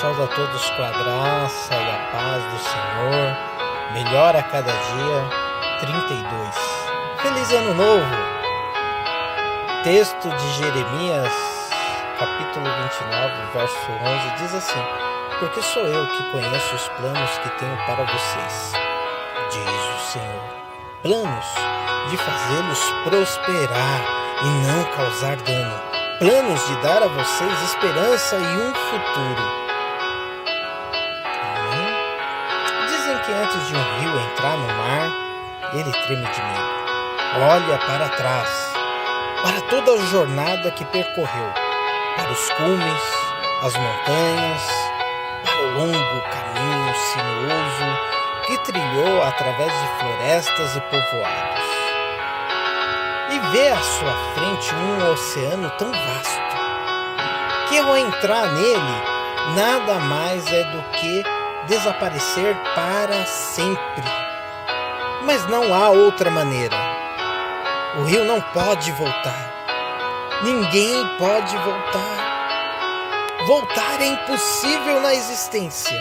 Saúdo a todos com a graça e a paz do Senhor. Melhor a cada dia. 32. Feliz Ano Novo! Texto de Jeremias, capítulo 29, verso 11, diz assim: Porque sou eu que conheço os planos que tenho para vocês, diz o Senhor. Planos de fazê-los prosperar e não causar dano. Planos de dar a vocês esperança e um futuro. Que antes de um rio entrar no mar, ele treme de medo. Olha para trás, para toda a jornada que percorreu, para os cumes, as montanhas, para o longo caminho sinuoso que trilhou através de florestas e povoados. E vê à sua frente um oceano tão vasto que ao entrar nele, nada mais é do que desaparecer para sempre. Mas não há outra maneira. O rio não pode voltar. Ninguém pode voltar. Voltar é impossível na existência.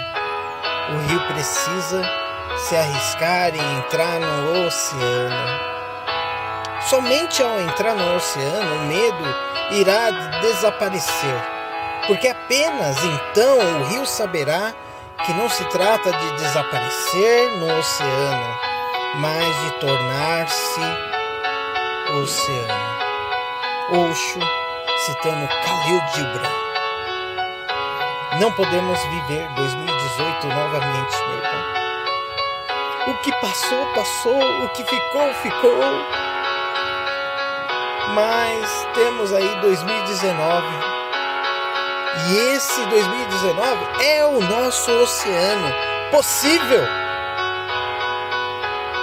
O rio precisa se arriscar em entrar no oceano. Somente ao entrar no oceano, o medo irá desaparecer, porque apenas então o rio saberá que não se trata de desaparecer no oceano, mas de tornar-se oceano. Osho, citando Khalil Gibran. Não podemos viver 2018 novamente, meu irmão. O que passou, passou, o que ficou, ficou. Mas temos aí 2019 e esse 2019 é o nosso oceano possível.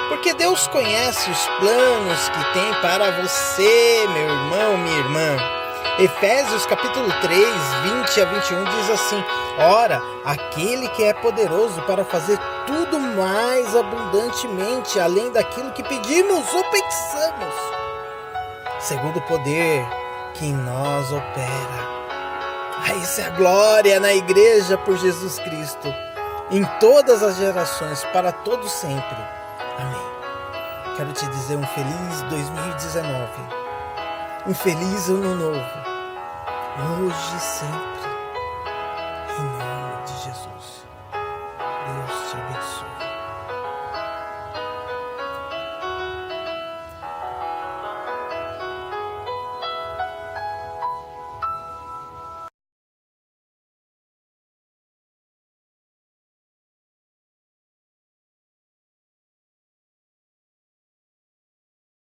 Porque Deus conhece os planos que tem para você, meu irmão, minha irmã. Efésios capítulo 3, 20 a 21 diz assim: Ora, aquele que é poderoso para fazer tudo mais abundantemente, além daquilo que pedimos ou pensamos, segundo o poder que em nós opera. Ah, isso é a glória na igreja por Jesus Cristo, em todas as gerações, para todo sempre. Amém. Quero te dizer um feliz 2019, um feliz ano novo, hoje e sempre, em nome de Jesus. Deus te abençoe.